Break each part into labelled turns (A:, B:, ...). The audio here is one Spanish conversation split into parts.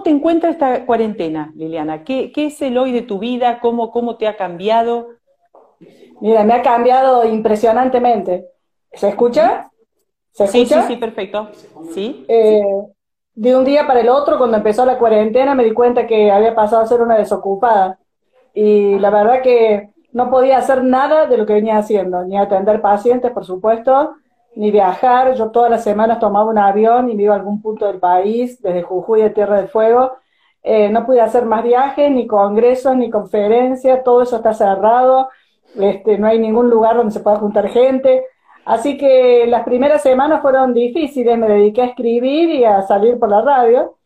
A: te encuentra esta cuarentena, Liliana? ¿Qué, ¿Qué, es el hoy de tu vida? ¿Cómo, ¿Cómo te ha cambiado?
B: Mira, me ha cambiado impresionantemente. ¿Se escucha?
A: ¿Se escucha? Sí, sí, sí, perfecto. ¿Sí?
B: Eh, de un día para el otro, cuando empezó la cuarentena, me di cuenta que había pasado a ser una desocupada. Y la verdad que no podía hacer nada de lo que venía haciendo, ni atender pacientes, por supuesto, ni viajar. Yo todas las semanas tomaba un avión y me iba a algún punto del país, desde Jujuy de Tierra del Fuego. Eh, no pude hacer más viajes, ni congresos, ni conferencias, todo eso está cerrado, este, no hay ningún lugar donde se pueda juntar gente. Así que las primeras semanas fueron difíciles, me dediqué a escribir y a salir por la radio.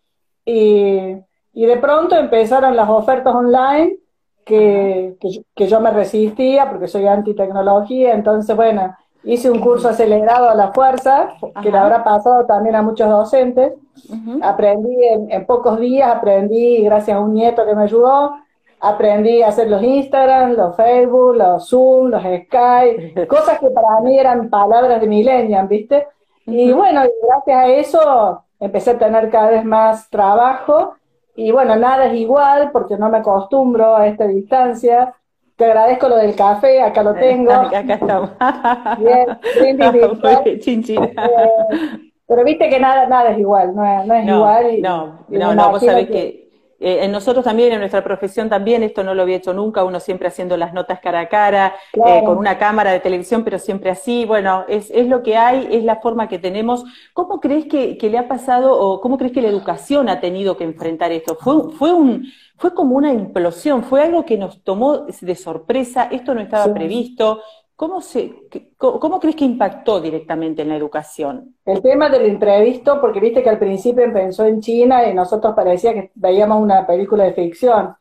B: Y, y de pronto empezaron las ofertas online que, que, yo me resistía porque soy anti-tecnología. Entonces, bueno, hice un curso acelerado a la fuerza, que le habrá pasado también a muchos docentes. Aprendí en, en, pocos días, aprendí gracias a un nieto que me ayudó, aprendí a hacer los Instagram, los Facebook, los Zoom, los Skype, cosas que para mí eran palabras de millennial, ¿viste? Y bueno, gracias a eso empecé a tener cada vez más trabajo y bueno, nada es igual porque no me acostumbro a esta distancia. Te agradezco lo del café, acá lo tengo.
A: Acá estamos.
B: Bien, bien eh, pero viste que nada, nada es igual, no es, no es igual.
A: no, no, no, vos sabés que eh, en nosotros también, en nuestra profesión también, esto no lo había hecho nunca, uno siempre haciendo las notas cara a cara, eh, con una cámara de televisión, pero siempre así, bueno, es, es, lo que hay, es la forma que tenemos. ¿Cómo crees que, le ha pasado o cómo crees que la educación ha tenido que enfrentar esto? Fue, fue, un, fue como una implosión, fue algo que nos tomó de sorpresa, esto no estaba previsto, ¿Cómo, se, ¿Cómo crees que impactó directamente en la educación?
B: El tema del imprevisto, porque viste que al principio empezó en China y nosotros parecía que veíamos una película de ficción.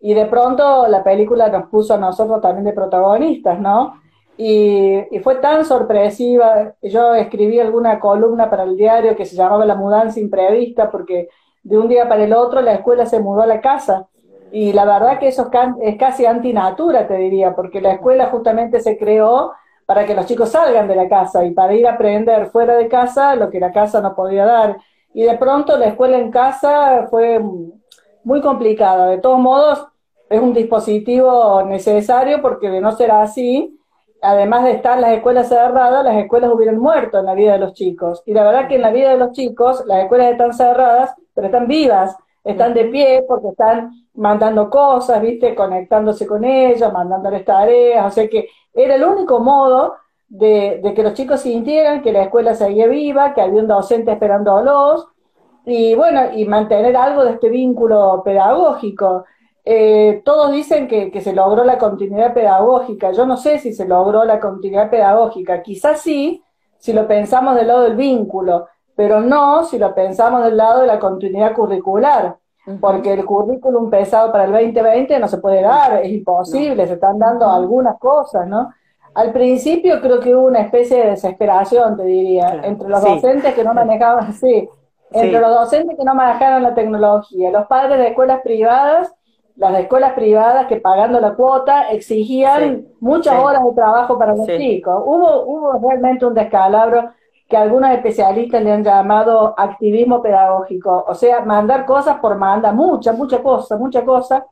B: Y de pronto la película nos puso a nosotros también de protagonistas, ¿no? Y, y, fue tan sorpresiva. Yo escribí alguna columna para el diario que se llamaba La mudanza imprevista, porque de un día para el otro la escuela se mudó a la casa. Y la verdad que eso es casi antinatura, te diría, porque la escuela justamente se creó para que los chicos salgan de la casa y para ir a aprender fuera de casa lo que la casa no podía dar. Y de pronto la escuela en casa fue muy complicada. De todos modos, es un dispositivo necesario porque de no ser así, además de estar las escuelas cerradas, las escuelas hubieran muerto en la vida de los chicos. Y la verdad que en la vida de los chicos, las escuelas están cerradas, pero están vivas están de pie porque están mandando cosas, ¿viste? Conectándose con ellas, mandándoles tareas, o sea que era el único modo de, que los chicos sintieran que la escuela seguía viva, que había un docente esperándolos, y bueno, y mantener algo de este vínculo pedagógico. Eh, todos dicen que, que, se logró la continuidad pedagógica. Yo no sé si se logró la continuidad pedagógica. Quizás sí, si lo pensamos del lado del vínculo pero no si lo pensamos del lado de la continuidad curricular, porque el currículum pesado para el 2020 no se puede dar, es imposible, se están dando algunas cosas, ¿no? Al principio creo que hubo una especie de desesperación, te diría, entre los docentes que no manejaban, sí, entre los docentes que no manejaron la tecnología, los padres de escuelas privadas, las escuelas privadas que pagando la cuota exigían muchas horas de trabajo para los chicos. Hubo, hubo realmente un descalabro que algunos especialistas le han llamado activismo pedagógico, o sea, mandar cosas por manda, muchas, muchas cosas, muchas cosas,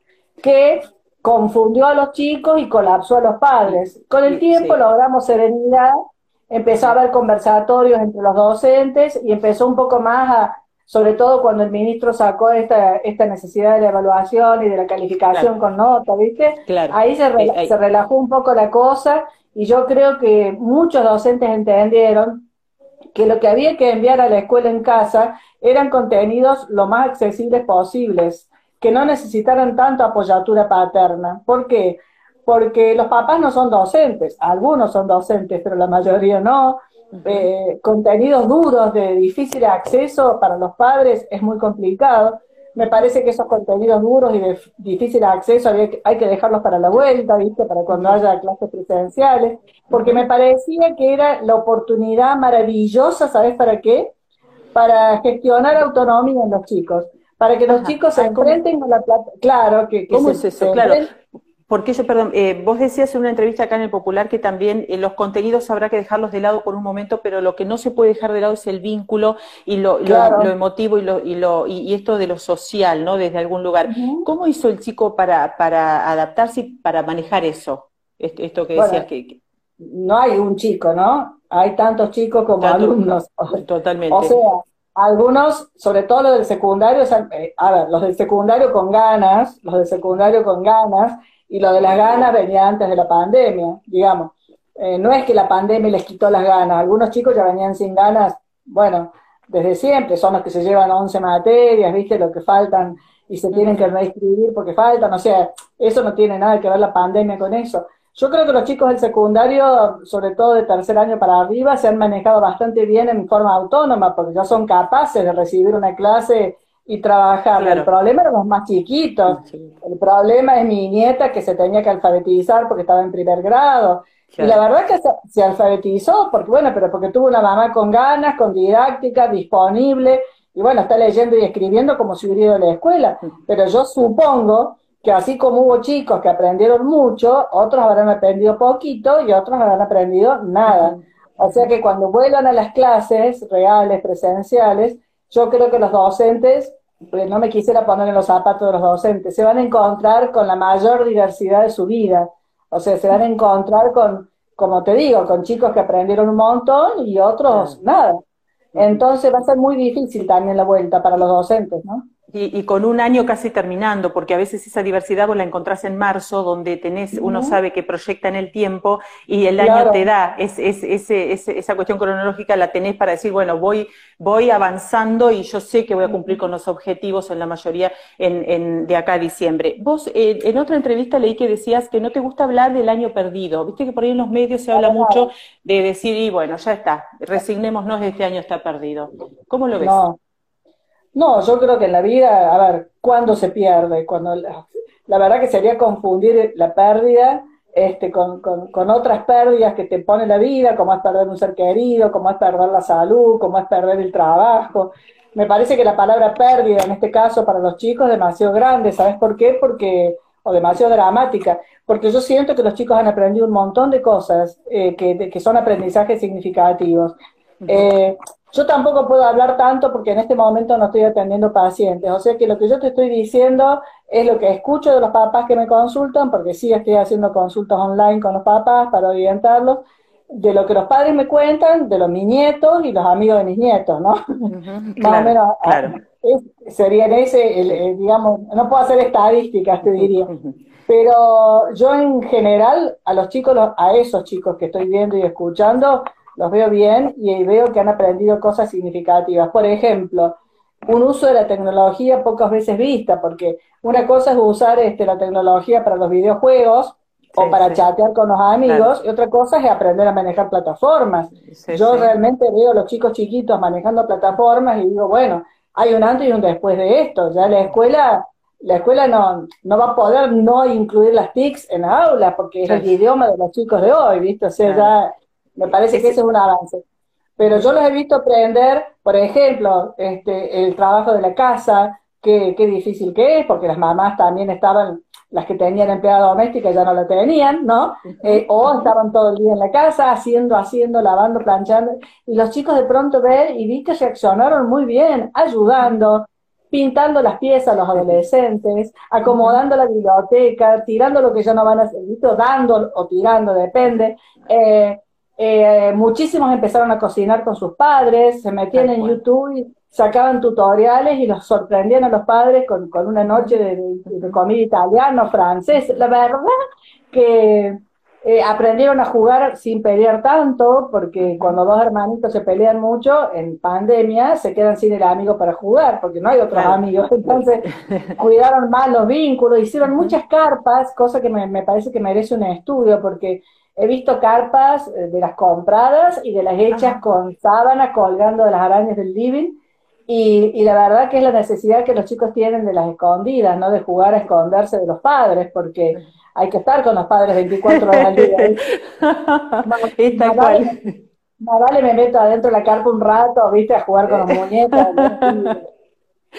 B: que confundió a los chicos y colapsó a los padres. Con el tiempo logramos serenidad, empezó a haber conversatorios entre los docentes y empezó un poco más a, sobre todo cuando el ministro sacó esta, esta necesidad de la evaluación y de la calificación con nota, ¿viste? Ahí se, se relajó un poco la cosa y yo creo que muchos docentes entendieron que lo que había que enviar a la escuela en casa eran contenidos lo más accesibles posibles, que no necesitaran tanto apoyatura paterna. ¿Por qué? Porque los papás no son docentes, algunos son docentes, pero la mayoría no. Eh, contenidos duros de difícil acceso para los padres es muy complicado me parece que esos contenidos duros y de difícil acceso hay que, dejarlos para la vuelta, ¿viste? Para cuando haya clases presenciales, porque me parecía que era la oportunidad maravillosa, ¿sabes para qué? Para gestionar autonomía en los chicos, para que los chicos se enfrenten con la plata. Claro, que,
A: ¿Cómo es eso? Claro. Porque yo, perdón, eh, vos decías en una entrevista acá en el Popular que también eh, los contenidos habrá que dejarlos de lado por un momento, pero lo que no se puede dejar de lado es el vínculo y lo, lo, emotivo y, lo, y, lo, y, esto de lo social, ¿no? Desde algún lugar. ¿Cómo hizo el chico para, para adaptarse y para manejar eso? Esto, que decías que,
B: No hay un chico, ¿no? Hay tantos chicos como alumnos.
A: Totalmente.
B: O sea, algunos, sobre todo los del secundario, eh, a ver, los del secundario con ganas, los del secundario con ganas, y lo de las ganas venía antes de la pandemia, digamos. Eh, no es que la pandemia les quitó las ganas, algunos chicos ya venían sin ganas, bueno, desde siempre, son los que se llevan 11 materias, viste, lo que faltan y se tienen que reescribir porque faltan, o sea, eso no tiene nada que ver la pandemia con eso. Yo creo que los chicos del secundario, sobre todo de tercer año para arriba, se han manejado bastante bien en forma autónoma, porque ya son capaces de recibir una clase y trabajar. El problema eran los más chiquitos. El problema es mi nieta que se tenía que alfabetizar porque estaba en primer grado. Y la verdad es que se, alfabetizó, porque bueno, pero porque tuvo una mamá con ganas, con didáctica, disponible, y bueno, está leyendo y escribiendo como si hubiera ido a la escuela. Pero yo supongo que así como hubo chicos que aprendieron mucho, otros habrán aprendido poquito y otros habrán aprendido nada. O sea que cuando vuelvan a las clases reales, presenciales, yo creo que los docentes pues no me quisiera poner en los zapatos de los docentes, se van a encontrar con la mayor diversidad de su vida. O sea, se van a encontrar con, como te digo, con chicos que aprendieron un montón y otros nada. Entonces va a ser muy difícil también la vuelta para los docentes, ¿no?
A: Y, con un año casi terminando, porque a veces esa diversidad vos la encontrás en marzo, donde tenés, uno sabe que proyecta en el tiempo y el año te da es, es, esa cuestión cronológica la tenés para decir, bueno, voy, voy avanzando y yo sé que voy a cumplir con los objetivos en la mayoría en, de acá a diciembre. Vos eh, en otra entrevista leí que decías que no te gusta hablar del año perdido, viste que por ahí en los medios se habla mucho de decir, y bueno, ya está, resignémonos, este año está perdido. ¿Cómo lo ves?
B: No, yo creo que en la vida, a ver, ¿cuándo se pierde? Cuando la, verdad que sería confundir la pérdida este, con, con, otras pérdidas que te pone la vida, como es perder un ser querido, como es perder la salud, como es perder el trabajo. Me parece que la palabra pérdida en este caso para los chicos es demasiado grande, ¿sabes por qué? Porque, o demasiado dramática, porque yo siento que los chicos han aprendido un montón de cosas eh, que, que, son aprendizajes significativos. Eh, yo tampoco puedo hablar tanto porque en este momento no estoy atendiendo pacientes, o sea que lo que yo te estoy diciendo es lo que escucho de los papás que me consultan, porque sí estoy haciendo consultas online con los papás para orientarlos, de lo que los padres me cuentan, de los mis nietos y los amigos de mis nietos, ¿no? Más o menos ah, sería en ese, digamos, no puedo hacer estadísticas, te diría. Pero yo en general, a los chicos, a esos chicos que estoy viendo y escuchando, los veo bien y veo que han aprendido cosas significativas. Por ejemplo, un uso de la tecnología pocas veces vista, porque una cosa es usar este, la tecnología para los videojuegos o para chatear con los amigos, y otra cosa es aprender a manejar plataformas. Yo realmente veo a los chicos chiquitos manejando plataformas y digo, bueno, hay un antes y un después de esto. Ya la escuela, la escuela no, no va a poder no incluir las TICs en la aula, porque es el idioma de los chicos de hoy, ¿viste? O sea, ya me parece que ese es un avance. Pero yo los he visto aprender, por ejemplo, este, el trabajo de la casa, qué, qué difícil que es, porque las mamás también estaban, las que tenían empleada doméstica ya no la tenían, ¿no? Eh, o estaban todo el día en la casa haciendo, haciendo, lavando, planchando. Y los chicos de pronto ven y vi que reaccionaron muy bien, ayudando, pintando las piezas a los adolescentes, acomodando la biblioteca, tirando lo que ya no van a hacer, dando o tirando, depende. Eh, eh, muchísimos empezaron a cocinar con sus padres, se metían en YouTube y sacaban tutoriales y los sorprendían a los padres con, una noche de, comida italiana, francés. La verdad que eh, aprendieron a jugar sin pelear tanto, porque cuando dos hermanitos se pelean mucho, en pandemia se quedan sin el amigo para jugar, porque no hay otros amigos. Entonces, cuidaron más los vínculos, hicieron muchas carpas, cosa que me, me parece que merece un estudio, porque He visto carpas eh, de las compradas y de las hechas con sábana colgando de las arañas del living. Y, la verdad que es la necesidad que los chicos tienen de las escondidas, ¿no? De jugar a esconderse de los padres, porque hay que estar con los padres 24 horas al día.
A: Está
B: vale, vale me meto adentro de la carpa un rato, viste, a jugar con los muñecos.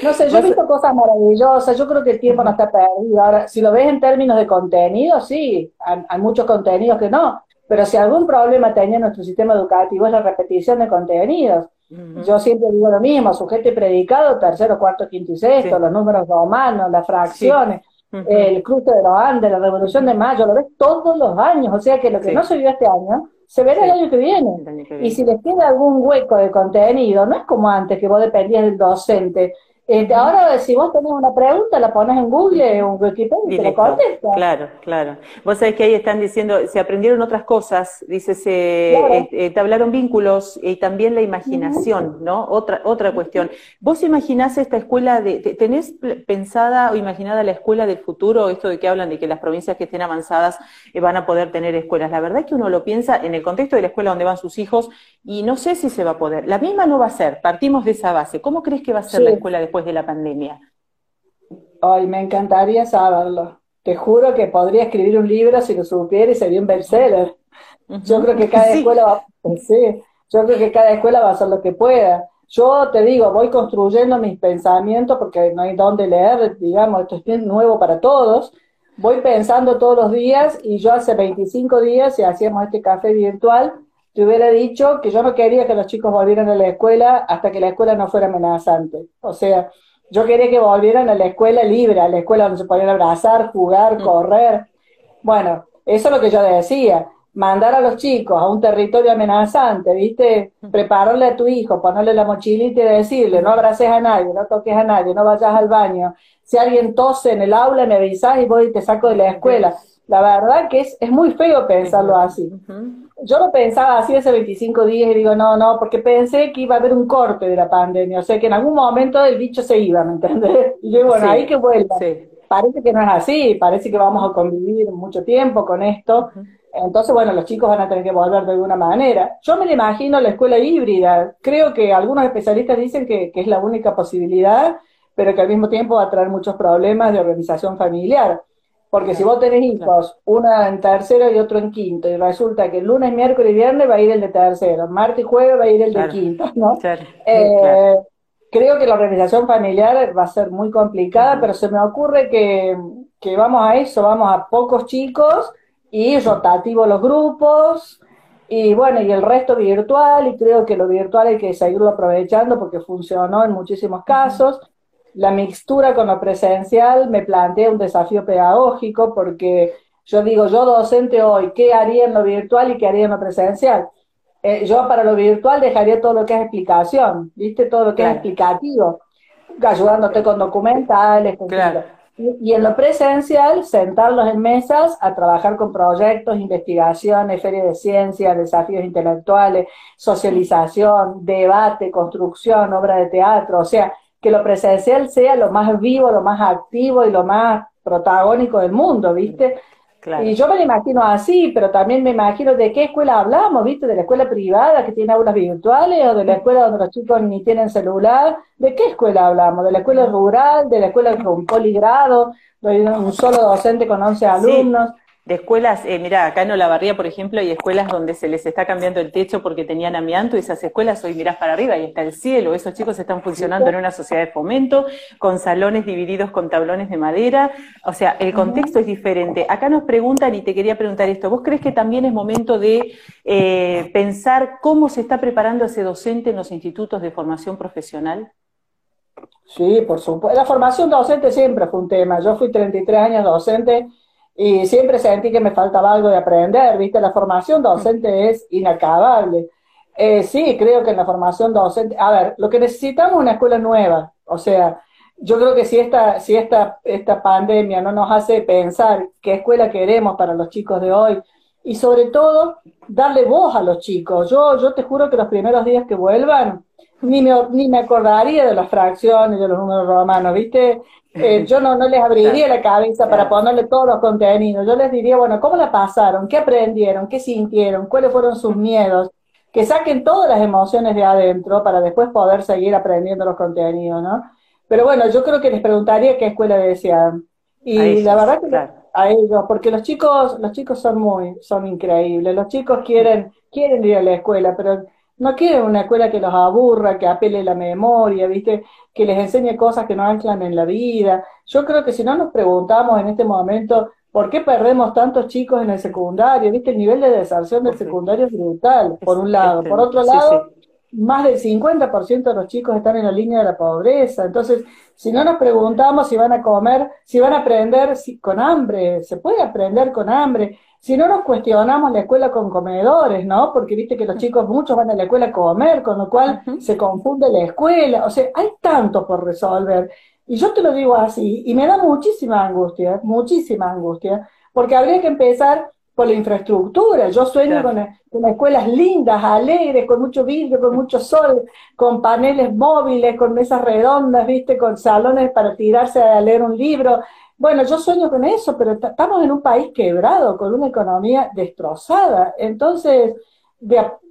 B: No sé, yo he visto cosas maravillosas, yo creo que el tiempo no está perdido. Ahora, si lo ves en términos de contenido, sí, hay, muchos contenidos que no, pero si algún problema tenía nuestro sistema educativo es la repetición de contenidos. Yo siempre digo lo mismo, sujeto y predicado, tercero, cuarto, quinto y sexto, los números romanos, las fracciones, el cruce de los Andes, la revolución de mayo, lo ves todos los años, o sea que lo que no se vio este año, se verá el, año que viene. Y si les queda algún hueco de contenido, no es como antes, que vos dependías del docente, este, ahora, si vos tenés una pregunta, la pones en Google o en Wikipedia y te la contesta.
A: Claro, claro. Vos sabés que ahí están diciendo, se aprendieron otras cosas, dice, se eh, eh, te hablaron vínculos y también la imaginación, ¿no? Otra, otra cuestión. ¿Vos imaginás esta escuela, de, tenés pensada o imaginada la escuela del futuro, esto de que hablan de que las provincias que estén avanzadas eh, van a poder tener escuelas? La verdad es que uno lo piensa en el contexto de la escuela donde van sus hijos y no sé si se va a poder. La misma no va a ser, partimos de esa base. ¿Cómo crees que va a ser la escuela después? De la pandemia?
B: Ay, me encantaría saberlo. Te juro que podría escribir un libro si lo supiera y sería un bestseller. Yo creo que cada escuela va, sí, yo creo que cada escuela va a hacer lo que pueda. Yo te digo, voy construyendo mis pensamientos porque no hay dónde leer, digamos, esto es nuevo para todos. Voy pensando todos los días y yo hace 25 días, si hacíamos este café virtual, te hubiera dicho que yo no quería que los chicos volvieran a la escuela hasta que la escuela no fuera amenazante. O sea, yo quería que volvieran a la escuela libre, a la escuela donde se podían abrazar, jugar, mm. correr. Bueno, eso es lo que yo decía. Mandar a los chicos a un territorio amenazante, ¿viste? Mm. Prepararle a tu hijo, ponerle la mochilita y decirle, no abraces a nadie, no toques a nadie, no vayas al baño. Si alguien tose en el aula, me avisás y voy y te saco de la escuela. La verdad que es, es muy feo pensarlo así yo lo pensaba así hace 25 días y digo, no, no, porque pensé que iba a haber un corte de la pandemia, o sea, que en algún momento el bicho se iba, ¿me entiendes? Y yo, bueno, ahí que vuelva. Parece que no es así, parece que vamos a convivir mucho tiempo con esto. Entonces, bueno, los chicos van a tener que volver de alguna manera. Yo me imagino la escuela híbrida. Creo que algunos especialistas dicen que, que es la única posibilidad, pero que al mismo tiempo va a traer muchos problemas de organización familiar. Porque si vos tenés hijos, una en tercero y otro en quinto, y resulta que el lunes, miércoles y viernes va a ir el de tercero, martes y jueves va a ir el de quinto, ¿no? Eh, creo que la organización familiar va a ser muy complicada, pero se me ocurre que, que vamos a eso, vamos a pocos chicos y rotativo los grupos, y bueno, y el resto virtual, y creo que lo virtual hay que seguirlo aprovechando porque funcionó en muchísimos casos la mixtura con lo presencial me plantea un desafío pedagógico porque yo digo, yo docente hoy, ¿qué haría en lo virtual y qué haría en lo presencial? Eh, yo para lo virtual dejaría todo lo que es explicación, ¿viste? Todo lo que es explicativo, ayudándote con documentales, y, en lo presencial, sentarlos en mesas a trabajar con proyectos, investigaciones, ferias de ciencia, desafíos intelectuales, socialización, debate, construcción, obra de teatro, o sea, que lo presencial sea lo más vivo, lo más activo y lo más protagónico del mundo, ¿viste? Y yo me lo imagino así, pero también me imagino de qué escuela hablamos, ¿viste? De la escuela privada que tiene aulas virtuales o de la escuela donde los chicos ni tienen celular. ¿De qué escuela hablamos? ¿De la escuela rural? ¿De la escuela con poligrado? ¿De un solo docente con 11 alumnos?
A: De escuelas, eh, mira, acá en Olavarría, por ejemplo, hay escuelas donde se les está cambiando el techo porque tenían amianto y esas escuelas hoy mirás para arriba y está el cielo. Esos chicos están funcionando en una sociedad de fomento, con salones divididos con tablones de madera. O sea, el contexto es diferente. Acá nos preguntan, y te quería preguntar esto, ¿vos crees que también es momento de eh, pensar cómo se está preparando ese docente en los institutos de formación profesional?
B: Sí, por supuesto. La formación docente siempre fue un tema. Yo fui 33 años docente y siempre sentí que me faltaba algo de aprender, ¿viste? La formación docente es inacabable. Eh, sí, creo que en la formación docente, a ver, lo que necesitamos es una escuela nueva, o sea, yo creo que si esta, si esta, esta pandemia no nos hace pensar qué escuela queremos para los chicos de hoy, y sobre todo darle voz a los chicos. Yo, yo te juro que los primeros días que vuelvan, ni me, ni me acordaría de las fracciones, de los números romanos, ¿viste? Eh, yo no, no les abriría la cabeza para ponerle todos los contenidos. Yo les diría, bueno, ¿cómo la pasaron? ¿Qué aprendieron? ¿Qué sintieron? ¿Cuáles fueron sus miedos? Que saquen todas las emociones de adentro para después poder seguir aprendiendo los contenidos, ¿no? Pero bueno, yo creo que les preguntaría qué escuela desean. Y la verdad que a ellos, porque los chicos, los chicos son muy, son increíbles. Los chicos quieren, quieren ir a la escuela, pero no quieren una escuela que los aburra, que apele la memoria, ¿viste? Que les enseñe cosas que no anclan en la vida. Yo creo que si no nos preguntamos en este momento por qué perdemos tantos chicos en el secundario, ¿viste? El nivel de deserción del secundario es brutal, por un lado. Por otro lado, más del 50% de los chicos están en la línea de la pobreza. Entonces, si no nos preguntamos si van a comer, si van a aprender con hambre, se puede aprender con hambre. Si no nos cuestionamos la escuela con comedores, ¿no? Porque viste que los chicos muchos van a la escuela a comer, con lo cual se confunde la escuela. O sea, hay tanto por resolver. Y yo te lo digo así, y me da muchísima angustia, muchísima angustia, porque habría que empezar por la infraestructura. Yo sueño con, escuelas lindas, alegres, con mucho vidrio, con mucho sol, con paneles móviles, con mesas redondas, ¿viste? Con salones para tirarse a leer un libro. Bueno, yo sueño con eso, pero estamos en un país quebrado, con una economía destrozada. Entonces,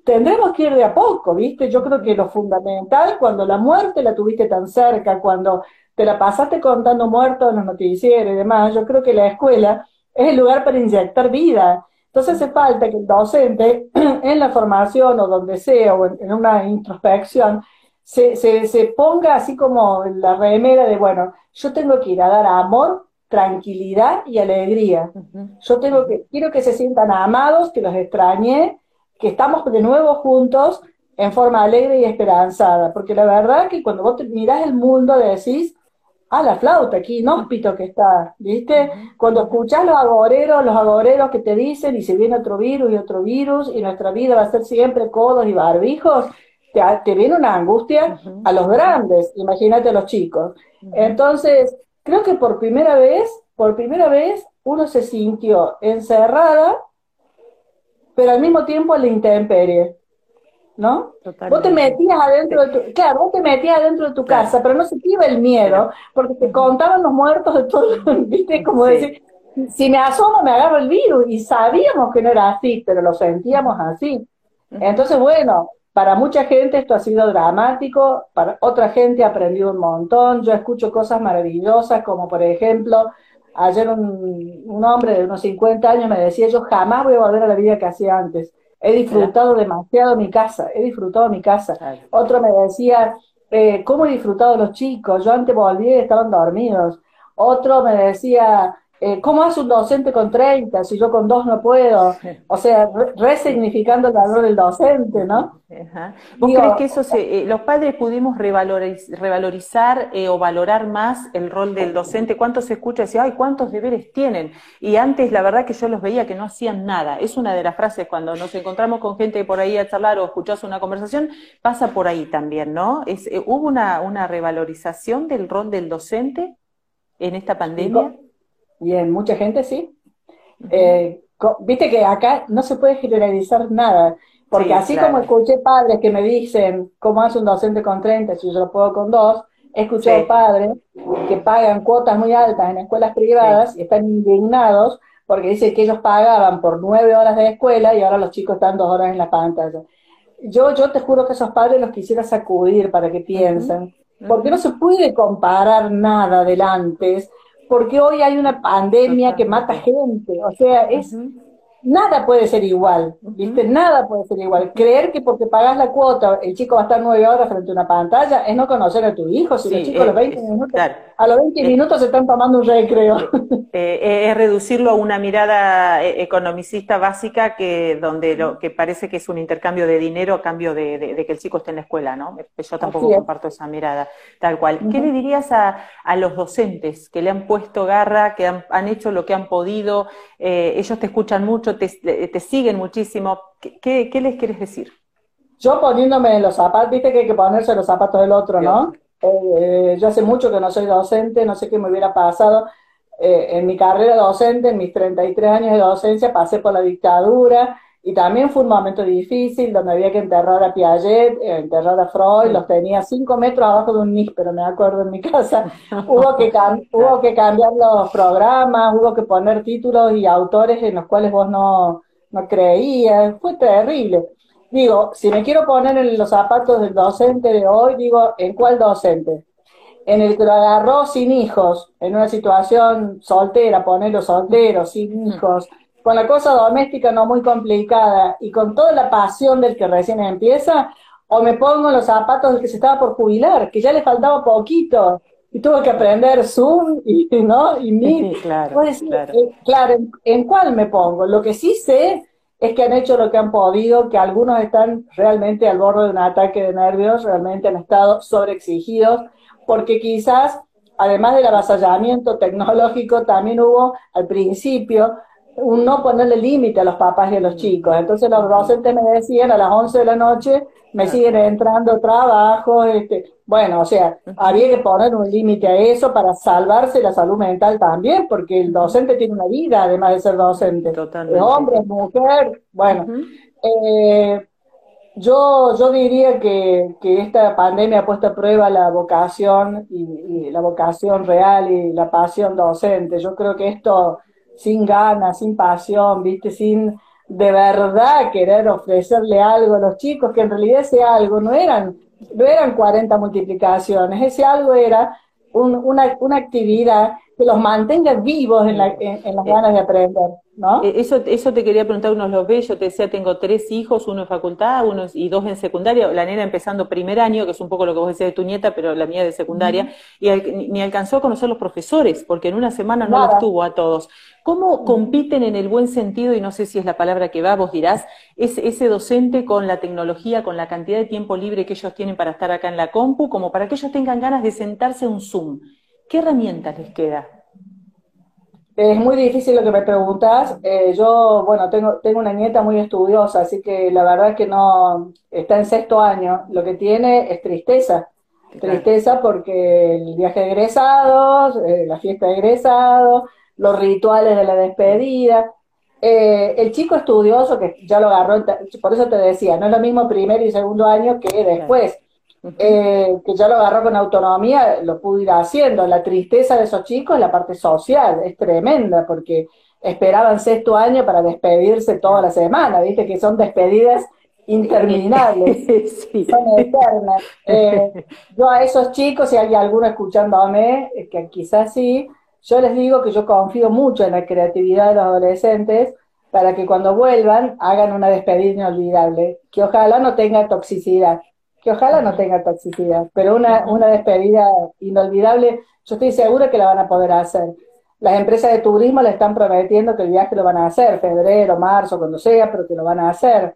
B: tendremos que ir de a poco, ¿viste? Yo creo que lo fundamental, cuando la muerte la tuviste tan cerca, cuando te la pasaste contando muertos en los noticieros y demás, yo creo que la escuela es el lugar para inyectar vida. Entonces hace falta que el docente, en la formación o donde sea, o en, una introspección, se, se, ponga así como la remera de, bueno, yo tengo que ir a dar amor, tranquilidad y alegría. Yo tengo que, quiero que se sientan amados, que los extrañé, que estamos de nuevo juntos en forma alegre y esperanzada. Porque la verdad que cuando vos te mirás el mundo decís, Ah, la flauta, aquí inhóspito que está, ¿viste? Cuando escuchás los agoreros, los agoreros que te dicen y se viene otro virus y otro virus y nuestra vida va a ser siempre codos y barbijos, te, viene una angustia a los grandes, imagínate a los chicos. Entonces, creo que por primera vez, por primera vez, uno se sintió encerrada, pero al mismo tiempo a la intemperie. ¿No? Vos te metías adentro de tu, claro, vos te metías adentro de tu casa, pero no se te iba el miedo, porque te contaban los muertos de todo, viste, como decir, si me asomo me agarro el virus, y sabíamos que no era así, pero lo sentíamos así. Entonces, bueno, para mucha gente esto ha sido dramático, para otra gente ha aprendido un montón, yo escucho cosas maravillosas, como por ejemplo, ayer un, un hombre de unos 50 años me decía, yo jamás voy a volver a la vida que hacía antes He disfrutado demasiado mi casa, he disfrutado mi casa. Otro me decía, eh, ¿cómo he disfrutado los chicos? Yo antes volví y estaban dormidos. Otro me decía, eh, ¿cómo hace un docente con 30 si yo con dos no puedo? O sea, resignificando el valor del docente, ¿no?
A: ¿Vos crees que eso se, eh, los padres pudimos revalorizar eh, o valorar más el rol del docente? ¿Cuántos se escucha decir, ay, cuántos deberes tienen? Y antes la verdad que yo los veía que no hacían nada. Es una de las frases cuando nos encontramos con gente por ahí a charlar o escuchás una conversación, pasa por ahí también, ¿no? Es, ¿Hubo una, una revalorización del rol del docente en esta pandemia?
B: Y en mucha gente sí. Eh, viste que acá no se puede generalizar nada, porque así como escuché padres que me dicen cómo hace un docente con 30 si yo lo puedo con dos, he escuchado padres que pagan cuotas muy altas en escuelas privadas y están indignados porque dicen que ellos pagaban por nueve horas de escuela y ahora los chicos están dos horas en la pantalla. Yo, yo te juro que esos padres los quisiera sacudir para que piensen, porque no se puede comparar nada del antes porque hoy hay una pandemia que mata gente, o sea, es nada puede ser igual, ¿viste? Nada puede ser igual. Creer que porque pagas la cuota el chico va a estar nueve horas frente a una pantalla es no conocer a tu hijo. Si los chicos a los 20 minutos, a los 20 minutos se están tomando un recreo.
A: Eh, eh, es reducirlo a una mirada eh, economicista básica que donde lo que parece que es un intercambio de dinero a cambio de, que el chico esté en la escuela, ¿no? Yo tampoco comparto esa mirada tal cual. ¿Qué le dirías a, los docentes que le han puesto garra, que han, hecho lo que han podido? ellos te escuchan mucho, te, siguen muchísimo. ¿Qué, les quieres decir?
B: Yo poniéndome en los zapatos, viste que hay que ponerse los zapatos del otro, ¿no? Eh, yo hace mucho que no soy docente, no sé qué me hubiera pasado. Eh, en mi carrera docente, en mis 33 años de docencia, pasé por la dictadura y también fue un momento difícil donde había que enterrar a Piaget, eh, enterrar a Freud, los tenía cinco metros abajo de un pero me acuerdo en mi casa. hubo, que hubo que cambiar los programas, hubo que poner títulos y autores en los cuales vos no, no creías, fue terrible. Digo, si me quiero poner en los zapatos del docente de hoy, digo, ¿en cuál docente? En el que lo agarró sin hijos, en una situación soltera, ponerlo soltero, sin hijos, con la cosa doméstica no muy complicada y con toda la pasión del que recién empieza, o me pongo los zapatos del que se estaba por jubilar, que ya le faltaba poquito y tuvo que aprender Zoom y no y Meet. claro, claro. Eh, claro ¿en, cuál me pongo? Lo que sí sé es que han hecho lo que han podido, que algunos están realmente al borde de un ataque de nervios, realmente han estado sobreexigidos, porque quizás, además del avasallamiento tecnológico, también hubo al principio un no ponerle límite a los papás y a los chicos. Entonces los docentes me decían a las 11 de la noche, me siguen entrando trabajos, este, bueno, o sea, había que poner un límite a eso para salvarse la salud mental también, porque el docente tiene una vida, además de ser docente. Totalmente. hombre, mujer, bueno. Eh, yo, yo diría que, esta pandemia ha puesto a prueba la vocación y, la vocación real y la pasión docente. Yo creo que esto sin ganas, sin pasión, viste, sin de verdad querer ofrecerle algo a los chicos, que en realidad ese algo no eran, no eran 40 multiplicaciones, ese algo era una, una actividad que los mantenga vivos en, la, en, las ganas de aprender, ¿no?
A: Eh, eso, eso te quería preguntar, uno los ve, yo te decía, tengo tres hijos, uno en facultad, uno y dos en secundaria, la nena empezando primer año, que es un poco lo que vos decías de tu nieta, pero la mía de secundaria, y ni alcanzó a conocer los profesores, porque en una semana no los tuvo a todos. ¿Cómo compiten en el buen sentido, y no sé si es la palabra que va, vos dirás, ese, ese docente con la tecnología, con la cantidad de tiempo libre que ellos tienen para estar acá en la compu, como para que ellos tengan ganas de sentarse a un Zoom? ¿Qué herramientas les queda?
B: Es muy difícil lo que me preguntas. Eh, yo, bueno, tengo, tengo una nieta muy estudiosa, así que la verdad es que no, está en sexto año. Lo que tiene es tristeza. Tristeza porque el viaje de egresados, eh, la fiesta de egresados, los rituales de la despedida. Eh, el chico estudioso, que ya lo agarró, por eso te decía, no es lo mismo primer y segundo año que después. Eh, que ya lo agarró con autonomía, lo pudo ir haciendo. La tristeza de esos chicos, la parte social, es tremenda, porque esperaban sexto año para despedirse toda la semana, viste que son despedidas interminables, son eternas. Eh, yo a esos chicos, si hay alguno escuchándome, eh, que quizás sí, yo les digo que yo confío mucho en la creatividad de los adolescentes para que cuando vuelvan hagan una despedida inolvidable, que ojalá no tenga toxicidad que ojalá no tenga toxicidad, pero una, una despedida inolvidable, yo estoy segura que la van a poder hacer. Las empresas de turismo le están prometiendo que el viaje lo van a hacer, febrero, marzo, cuando sea, pero que lo van a hacer.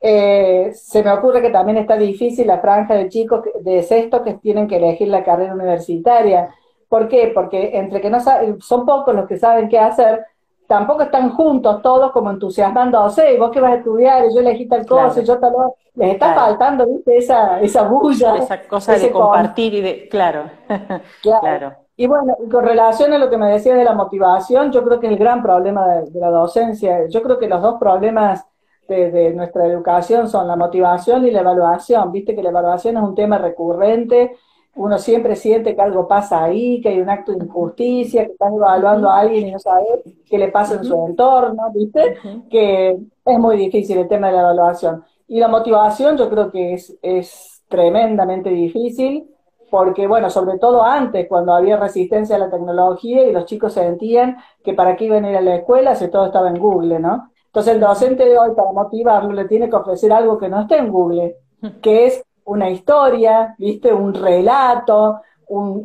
B: Eh, se me ocurre que también está difícil la franja de chicos de sexto que tienen que elegir la carrera universitaria. ¿Por qué? Porque entre que no son pocos los que saben qué hacer, tampoco están juntos todos como entusiasmándose, y vos que vas a estudiar, y yo elegí tal cosa, y yo tal otra, les está faltando, viste, esa, esa bulla.
A: Esa cosa de compartir y de, claro.
B: claro. Y bueno, con relación a lo que me decías de la motivación, yo creo que es el gran problema de, la docencia, yo creo que los dos problemas de, de, nuestra educación son la motivación y la evaluación, viste que la evaluación es un tema recurrente, uno siempre siente que algo pasa ahí, que hay un acto de injusticia, que están evaluando a alguien y no sabe qué le pasa en su entorno, ¿viste? Que es muy difícil el tema de la evaluación. Y la motivación yo creo que es, es tremendamente difícil, porque bueno, sobre todo antes, cuando había resistencia a la tecnología y los chicos sentían que para qué iban a ir a la escuela si todo estaba en Google, ¿no? Entonces el docente de hoy, para motivarlo, le tiene que ofrecer algo que no esté en Google, que es una historia, ¿viste? Un relato, un,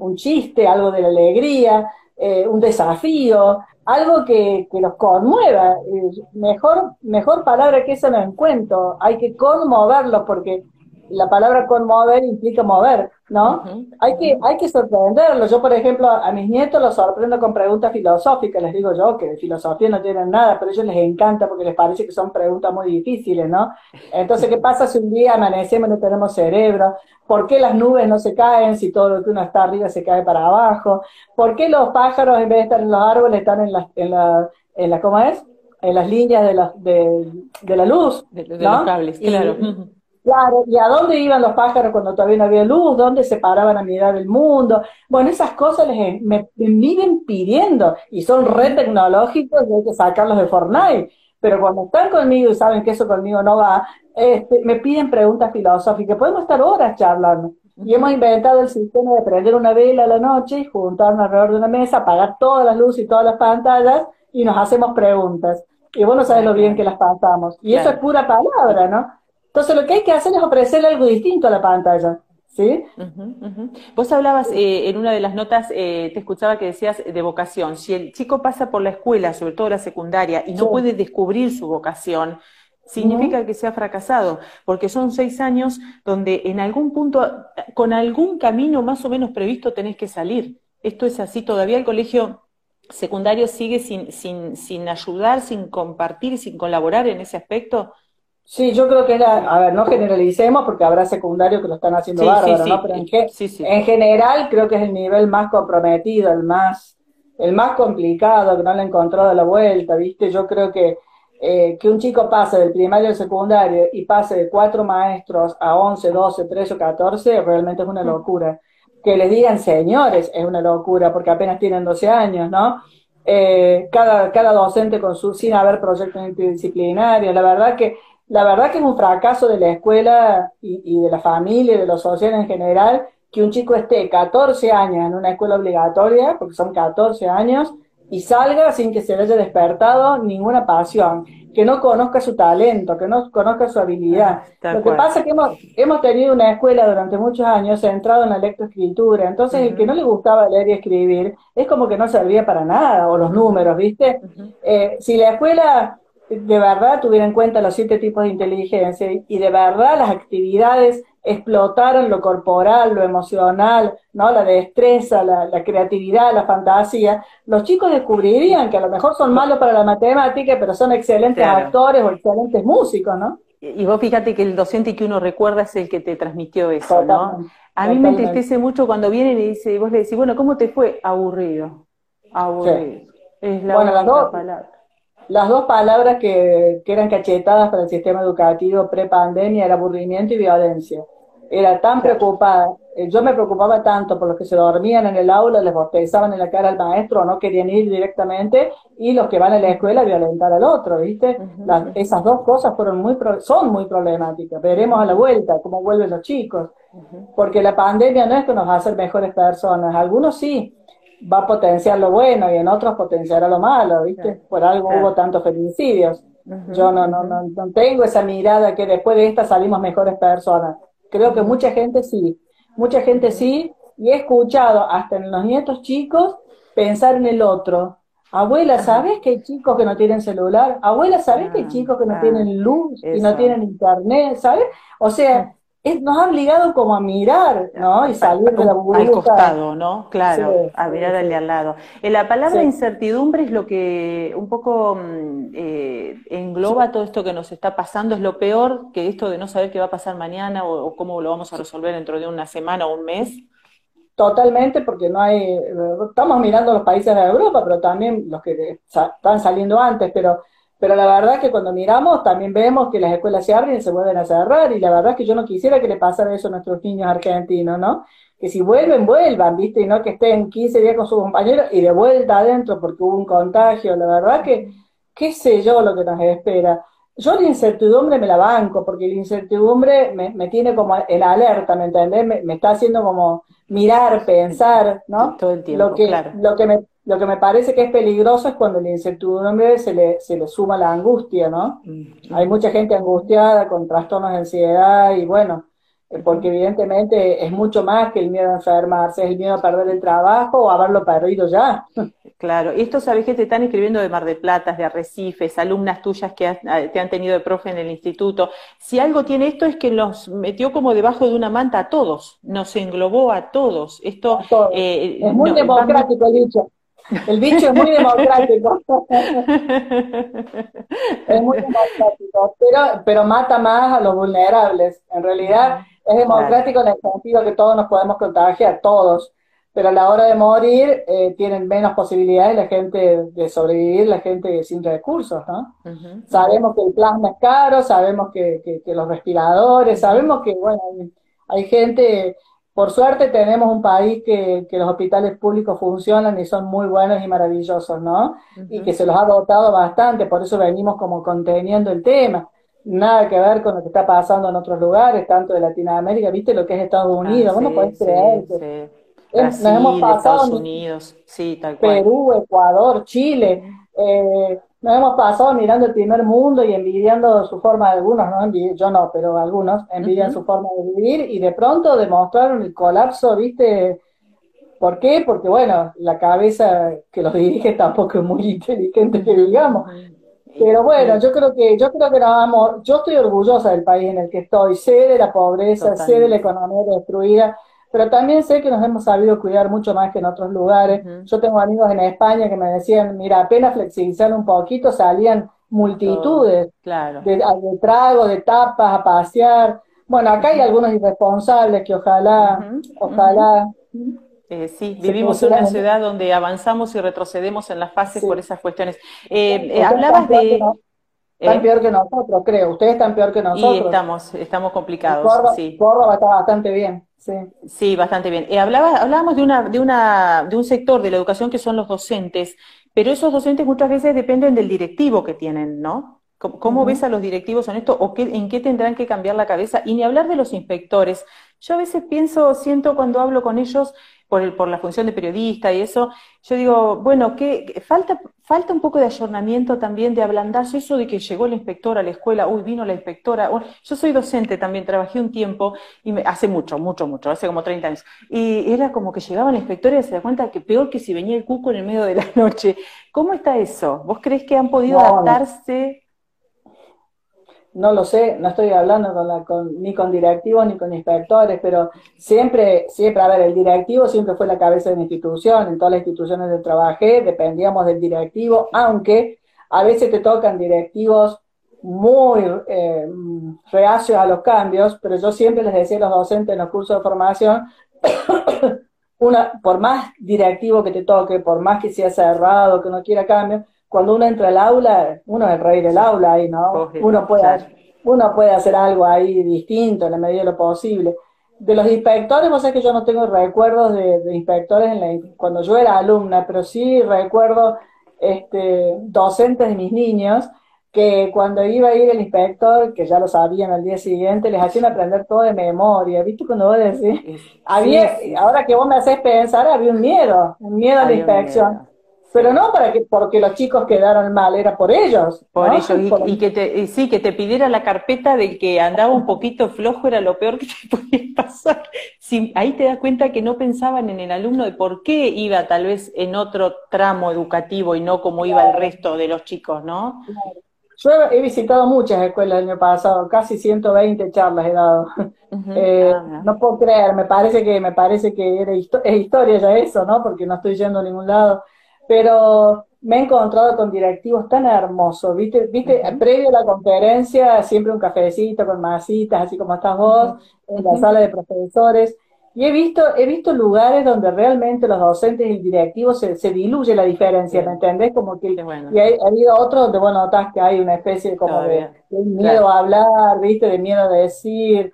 B: un, chiste, algo de la alegría, eh, un desafío, algo que, que los conmueva. Eh, mejor, mejor palabra que esa no encuentro. Hay que conmoverlos porque la palabra conmover implica mover, ¿no? hay, que, hay que sorprenderlos. Yo, por ejemplo, a mis nietos los sorprendo con preguntas filosóficas, les digo yo que de filosofía no tienen nada, pero a ellos les encanta porque les parece que son preguntas muy difíciles, ¿no? Entonces, ¿qué pasa si un día amanecemos y no tenemos cerebro? ¿Por qué las nubes no se caen si todo lo que uno está arriba se cae para abajo? ¿Por qué los pájaros en vez de estar en los árboles están en la, en la, en la ¿cómo es? En las líneas de la, de, la luz.
A: De, los cables, claro.
B: Claro, ¿y a dónde iban los pájaros cuando todavía no había luz? ¿Dónde se paraban a mirar el mundo? Bueno, esas cosas les, me, viven pidiendo y son re tecnológicos y hay que sacarlos de Fortnite. Pero cuando están conmigo y saben que eso conmigo no va, este, me piden preguntas filosóficas. Podemos estar horas charlando. Y hemos inventado el sistema de prender una vela a la noche y juntarnos alrededor de una mesa, apagar todas las luces y todas las pantallas y nos hacemos preguntas. Y vos no sabes lo bien que las pasamos. Y eso es pura palabra, ¿no? Entonces lo que hay que hacer es ofrecerle algo distinto a la pantalla. ¿Sí?
A: Vos hablabas eh, en una de las notas, eh, te escuchaba que decías de vocación. Si el chico pasa por la escuela, sobre todo la secundaria, y no puede descubrir su vocación, significa que se ha fracasado, porque son seis años donde en algún punto, con algún camino más o menos previsto, tenés que salir. Esto es así, todavía el colegio secundario sigue sin, sin, sin ayudar, sin compartir sin colaborar en ese aspecto.
B: Sí, yo creo que era, a ver, no generalicemos porque habrá secundarios que lo están haciendo bárbaro, ¿no? Pero en, en, general creo que es el nivel más comprometido, el más, el más complicado, que no le he encontrado la vuelta, ¿viste? Yo creo que eh, que un chico pase del primario al secundario y pase de cuatro maestros a 11, 12, 13 o 14, realmente es una mm. locura. Que les digan señores es una locura, porque apenas tienen 12 años, ¿no? Eh, cada, cada docente con su, sin haber proyectos interdisciplinarios, la verdad que la verdad que es un fracaso de la escuela y, y de la familia y de los sociales en general que un chico esté 14 años en una escuela obligatoria, porque son 14 años, y salga sin que se le haya despertado ninguna pasión, que no conozca su talento, que no conozca su habilidad. Lo que pasa es que hemos, hemos tenido una escuela durante muchos años centrada en la lectoescritura, entonces el que no le gustaba leer y escribir es como que no servía para nada, o los números, ¿viste? Eh, si la escuela de verdad tuviera en cuenta los siete tipos de inteligencia y de verdad las actividades explotaran lo corporal, lo emocional, ¿no? la destreza, la, creatividad, la fantasía, los chicos descubrirían que a lo mejor son malos para la matemática, pero son excelentes actores o excelentes músicos, ¿no?
A: Y vos fíjate que el docente que uno recuerda es el que te transmitió eso, ¿no? A mí me entristece mucho cuando vienen y dice, y vos le decís, bueno, ¿cómo te fue? Aburrido. Aburrido. Es la
B: bueno, dos, palabra. Las dos palabras que, que eran cachetadas para el sistema educativo pre-pandemia era aburrimiento y violencia. Era tan preocupada, eh, yo me preocupaba tanto por los que se dormían en el aula, les bostezaban en la cara al maestro, no querían ir directamente, y los que van a la escuela a violentar al otro, ¿viste? esas dos cosas fueron muy son muy problemáticas. Veremos a la vuelta cómo vuelven los chicos, porque la pandemia no es que nos va a hacer mejores personas, algunos sí, va a potenciar lo bueno y en otros potenciará lo malo, ¿viste? Por algo hubo tantos feminicidios. Yo no, no, no, no tengo esa mirada que después de esta salimos mejores personas Creo que mucha gente sí, mucha gente sí, y he escuchado hasta en los nietos chicos pensar en el otro. Abuela, ¿sabes que hay chicos que no tienen celular? Abuela, ¿sabes que hay ah, chicos que no tienen luz y no tienen internet? ¿Sabes? O sea, nos ha obligado como a mirar, ¿no? Y salir de la
A: burbuja. Al costado, ¿no? Claro, a mirar al de al lado. Eh, la palabra incertidumbre es lo que un poco mm, eh, engloba todo esto que nos está pasando. Es lo peor que esto de no saber qué va a pasar mañana o, cómo lo vamos a resolver dentro de una semana o un mes.
B: Totalmente, porque no hay. Estamos mirando los países de Europa, pero también los que están saliendo antes, pero pero la verdad es que cuando miramos también vemos que las escuelas se abren y se vuelven a cerrar y la verdad es que yo no quisiera que le pasara eso a nuestros niños argentinos, ¿no? Que si vuelven, vuelvan, ¿viste? Y no que estén 15 días con sus compañeros y de vuelta adentro porque hubo un contagio. La verdad que, qué sé yo lo que nos espera. Yo la incertidumbre me la banco, porque la incertidumbre me, tiene como el alerta, ¿me entendés? Me, está haciendo como mirar, pensar, ¿no?
A: Todo el tiempo,
B: lo que,
A: claro.
B: Lo que me lo que me parece que es peligroso es cuando la incertidumbre se le, se le suma la angustia, ¿no? Mm. Hay mucha gente angustiada con trastornos de ansiedad y bueno, eh, porque evidentemente es mucho más que el miedo a enfermarse, es el miedo a perder el trabajo o haberlo perdido ya.
A: Claro, y esto sabes que te están escribiendo de Mar de Plata, de Arrecifes, alumnas tuyas que ah, te han tenido de profe en el instituto. Si algo tiene esto es que nos metió como debajo de una manta a todos, nos englobó a todos. Esto
B: eh, es muy democrático dicho. El bicho es muy democrático. es muy democrático, pero, pero mata más a los vulnerables. En realidad es democrático en el sentido que todos nos podemos contagiar, todos. Pero a la hora de morir eh, tienen menos posibilidades la gente de sobrevivir, la gente sin recursos, ¿no? Sabemos que el plasma es caro, sabemos que, que, los respiradores, sabemos que, bueno, hay gente por suerte tenemos un país que, los hospitales públicos funcionan y son muy buenos y maravillosos, ¿no? Y que se los ha dotado bastante, por eso venimos como conteniendo el tema. Nada que ver con lo que está pasando en otros lugares, tanto de Latinoamérica, viste lo que es Estados ah, Unidos, ¿Cómo sí, podés creer
A: nos hemos pasado Estados Unidos, sí, tal cual.
B: Perú, Ecuador, Chile, eh, nos hemos pasado mirando el primer mundo y envidiando su forma de algunos, ¿no? yo no, pero algunos envidian su forma de vivir y de pronto demostraron el colapso, ¿viste? ¿Por qué? Porque, bueno, la cabeza que los dirige tampoco es muy inteligente, que digamos. Pero bueno, yo creo que yo creo que nos vamos, yo estoy orgullosa del país en el que estoy, sé de la pobreza, sé de la economía destruida, pero también sé que nos hemos sabido cuidar mucho más que en otros lugares. Yo tengo amigos en España que me decían, mira, apenas flexibilizar un poquito salían multitudes
A: claro.
B: de, de tragos, de tapas, a pasear. Bueno, acá hay algunos irresponsables que ojalá, ojalá...
A: Eh, sí, vivimos en una ciudad donde avanzamos y retrocedemos en las fases por esas cuestiones. Eh, eh hablabas de...
B: Están ¿Eh? peor que nosotros, creo. Ustedes están peor que nosotros.
A: Y estamos, estamos complicados. sí.
B: está bastante bien. Sí,
A: sí bastante bien. Eh, hablaba, hablábamos de, una, de, una, de un sector de la educación que son los docentes, pero esos docentes muchas veces dependen del directivo que tienen, ¿no? ¿Cómo, ves a los directivos en esto o qué, en qué tendrán que cambiar la cabeza? Y ni hablar de los inspectores. Yo a veces pienso, siento cuando hablo con ellos, por, el, por la función de periodista y eso, yo digo, bueno, que falta, falta un poco de ayornamiento también, de ablandarse eso de que llegó la inspectora a la escuela, uy, vino la inspectora. yo soy docente también, trabajé un tiempo, y me, hace mucho, mucho, mucho, hace como 30 años, y era como que llegaba la inspectora y se da cuenta que peor que si venía el cuco en el medio de la noche. ¿Cómo está eso? ¿Vos crees que han podido adaptarse?
B: No lo sé, no estoy hablando con la, con, ni con directivos ni con inspectores, pero siempre, siempre, a ver, el directivo siempre fue la cabeza de la institución, en todas las instituciones donde trabajé dependíamos del directivo, aunque a veces te tocan directivos muy eh, reacios a los cambios, pero yo siempre les decía a los docentes en los cursos de formación, una, por más directivo que te toque, por más que sea cerrado, que no quiera cambios, cuando uno entra al aula, uno es el rey del aula ahí, ¿no? Uno puede, uno puede hacer algo ahí distinto en la medida de lo posible. De los inspectores, vos sabés que yo no tengo recuerdos de, inspectores en la, cuando yo era alumna, pero sí recuerdo este, docentes de mis niños que cuando iba a ir el inspector, que ya lo sabían al día siguiente, les hacían aprender todo de memoria. ¿Viste cuando vos decís? Había, ahora que vos me haces pensar, había un miedo, un miedo a la inspección. Pero no para que, porque los chicos quedaron mal, era por ellos.
A: Por ellos, y, que te, sí, que te pidiera la carpeta de que andaba un poquito flojo era lo peor que te podía pasar. ahí te das cuenta que no pensaban en el alumno de por qué iba tal vez en otro tramo educativo y no como iba el resto de los chicos, ¿no?
B: Yo he visitado muchas escuelas el año pasado, casi 120 charlas he dado. Eh, ah, no puedo creer, me parece que me parece que era es historia ya eso, ¿no? Porque no estoy yendo a ningún lado pero me he encontrado con directivos tan hermosos, ¿viste? ¿Viste? Previo a la conferencia, siempre un cafecito con masitas, así como estás vos, en la sala de profesores. Y he visto, he visto lugares donde realmente los docentes y el directivo se, se diluye la diferencia, ¿me entendés? Como que, Y ha habido otros donde vos notas que hay una especie como de, miedo a hablar, ¿viste? De miedo a decir,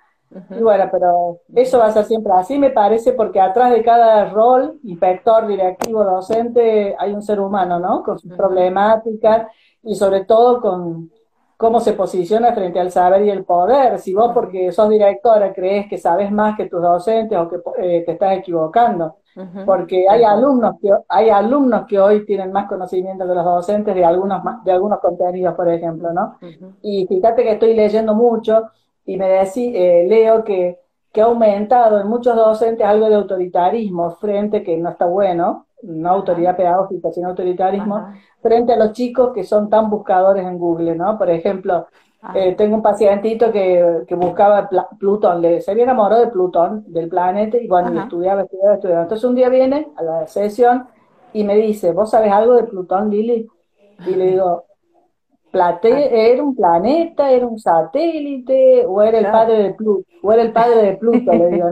B: y bueno, pero eso va a ser siempre así, me parece, porque atrás de cada rol, inspector, directivo, docente, hay un ser humano, ¿no? Con sus problemáticas y sobre todo con cómo se posiciona frente al saber y el poder. Si vos, porque sos directora, crees que sabes más que tus docentes o que eh, te estás equivocando. Porque hay alumnos que hay alumnos que hoy tienen más conocimiento que los docentes de algunos de algunos contenidos, por ejemplo, ¿no? Y fíjate que estoy leyendo mucho y me decía, eh, leo que, que ha aumentado en muchos docentes algo de autoritarismo frente, que no está bueno, no autoridad pedagógica, sino autoritarismo, frente a los chicos que son tan buscadores en Google, ¿no? Por ejemplo, eh, tengo un pacientito que, que buscaba Plutón, le, se había enamorado de Plutón, del planeta, y bueno, estudiaba, estudiaba, estudiaba. Entonces un día viene a la sesión y me dice, ¿vos sabes algo de Plutón, Lili? Y le digo, Plate, ¿Era un planeta, era un satélite, o era el padre de Pluto? O era el padre de Pluto, le digo.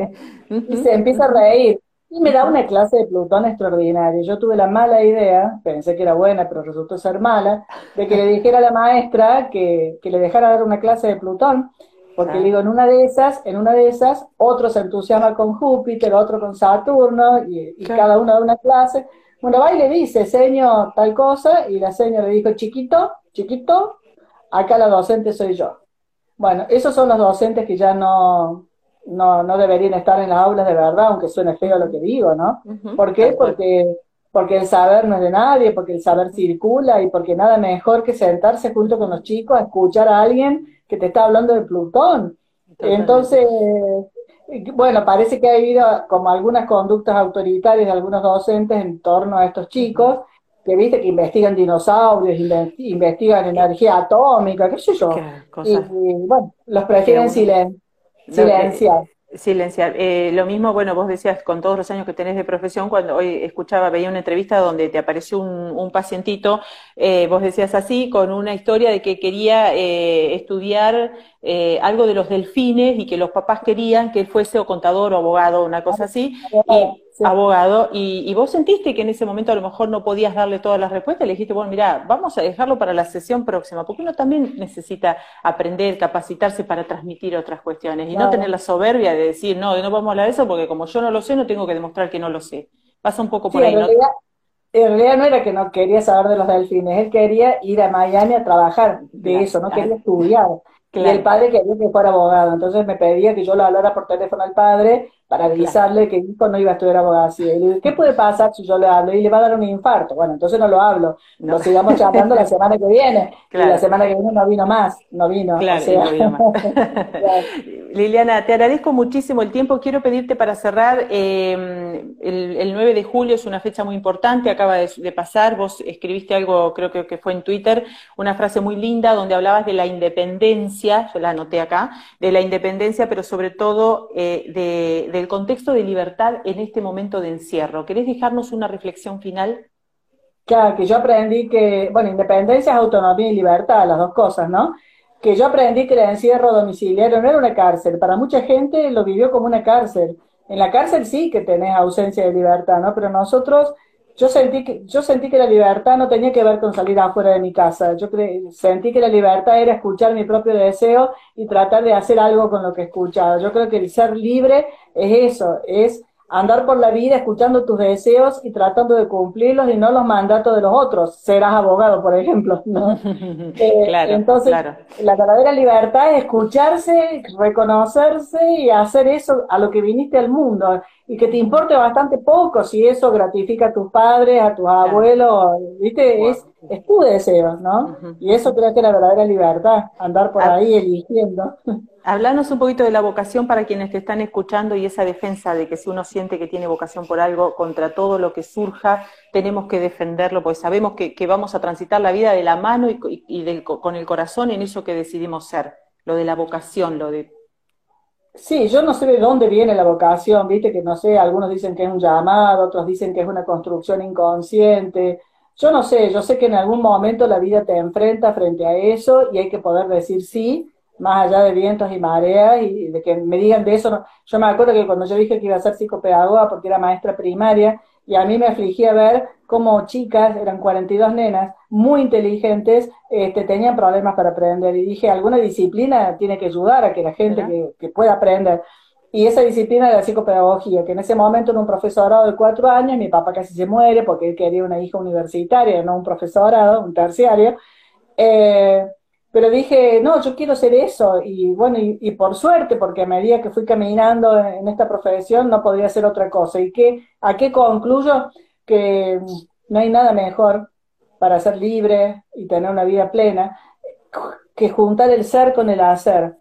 B: Y se empieza a reír. Y me da una clase de Plutón extraordinaria. Yo tuve la mala idea, pensé que era buena, pero resultó ser mala, de que le dijera a la maestra que, que le dejara dar una clase de Plutón. Porque le digo, en una de esas, en una de esas, otro se entusiasma con Júpiter, otro con Saturno, y, y cada uno da una clase. Bueno, va y le dice, señor, tal cosa, y la señora le dijo, chiquito, chiquito, acá la docente soy yo. Bueno, esos son los docentes que ya no, no, no deberían estar en las aulas de verdad, aunque suene feo lo que digo, ¿no? ¿Por qué? Porque porque el saber no es de nadie, porque el saber circula y porque nada mejor que sentarse junto con los chicos a escuchar a alguien que te está hablando de Plutón. Entonces, bueno, parece que ha habido como algunas conductas autoritarias de algunos docentes en torno a estos chicos, que viste que investigan dinosaurios, investigan energía atómica, qué sé yo. y, bueno, los prefieren silenciar.
A: Silenciar. Eh, lo mismo, bueno, vos decías con todos los años que tenés de profesión, cuando hoy escuchaba, veía una entrevista donde te apareció un, pacientito, eh, vos decías así, con una historia de que quería eh, estudiar eh, algo de los delfines y que los papás querían que él fuese o contador o abogado, una cosa así, y abogado, y, vos sentiste que en ese momento a lo mejor no podías darle todas las respuestas, le dijiste, bueno, mira, vamos a dejarlo para la sesión próxima, porque uno también necesita aprender, capacitarse para transmitir otras cuestiones y no tener la soberbia de decir, no, no vamos a hablar de eso porque como yo no lo sé, no tengo que demostrar que no lo sé. Pasa un poco por ahí,
B: ¿no? en realidad no era que no quería saber de los delfines, él quería ir a Miami a trabajar de eso, no quería estudiar. Y el padre quería que fuera abogado, entonces me pedía que yo lo hablara por teléfono al padre para avisarle que hijo no iba a estudiar abogacía. Y le ¿qué puede pasar si yo le hablo? Y le va a dar un infarto. Bueno, entonces no lo hablo. Lo sigamos charlando la semana que viene. Y la semana que viene no vino más, no vino. Claro, no vino más.
A: Liliana, te agradezco muchísimo el tiempo. Quiero pedirte para cerrar, eh, el, 9 de julio es una fecha muy importante, acaba de, pasar, vos escribiste algo, creo que, fue en Twitter, una frase muy linda donde hablabas de la independencia, yo la anoté acá, de la independencia, pero sobre todo eh, del contexto de libertad en este momento de encierro. ¿Querés dejarnos una reflexión final?
B: Claro, que yo aprendí que, bueno, independencia es autonomía y libertad, las dos cosas, ¿no? que yo aprendí que el encierro domiciliario no era una cárcel. Para mucha gente lo vivió como una cárcel. En la cárcel sí que tenés ausencia de libertad, ¿no? Pero nosotros, yo sentí que, yo sentí que la libertad no tenía que ver con salir afuera de mi casa. Yo sentí que la libertad era escuchar mi propio deseo y tratar de hacer algo con lo que escuchaba. Yo creo que el ser libre es eso, es andar por la vida escuchando tus deseos y tratando de cumplirlos y no los mandatos de los otros. Serás abogado, por ejemplo. ¿no? Eh, claro, entonces, la verdadera libertad es escucharse, reconocerse y hacer eso a lo que viniste al mundo. Y que te importe bastante poco si eso gratifica a tus padres, a tus abuelos, ¿viste? Es, es tu deseo, ¿no? Y eso creo que es la verdadera libertad, andar por ah. ahí eligiendo.
A: Hablanos un poquito de la vocación para quienes te están escuchando y esa defensa de que si uno siente que tiene vocación por algo, contra todo lo que surja, tenemos que defenderlo, porque sabemos que, vamos a transitar la vida de la mano y, con el corazón en eso que decidimos ser, lo de la vocación, lo de...
B: Sí, yo no sé de dónde viene la vocación, viste que no sé, algunos dicen que es un llamado, otros dicen que es una construcción inconsciente. Yo no sé, yo sé que en algún momento la vida te enfrenta frente a eso y hay que poder decir sí más allá de vientos y mareas y de que me digan de eso. Yo me acuerdo que cuando yo dije que iba a ser psicopedagoga porque era maestra primaria y a mí me afligía ver cómo chicas, eran 42 nenas, muy inteligentes, este, tenían problemas para aprender y dije, alguna disciplina tiene que ayudar a que la gente que, pueda aprender. Y esa disciplina de la psicopedagogía, que en ese momento era un profesorado de cuatro años, mi papá casi se muere porque él quería una hija universitaria, no un profesorado, un terciario. Eh, pero dije, no, yo quiero ser eso. Y bueno, y, por suerte, porque a medida que fui caminando en, esta profesión, no podría ser otra cosa. ¿Y qué, a qué concluyo? Que no hay nada mejor para ser libre y tener una vida plena que juntar el ser con el hacer,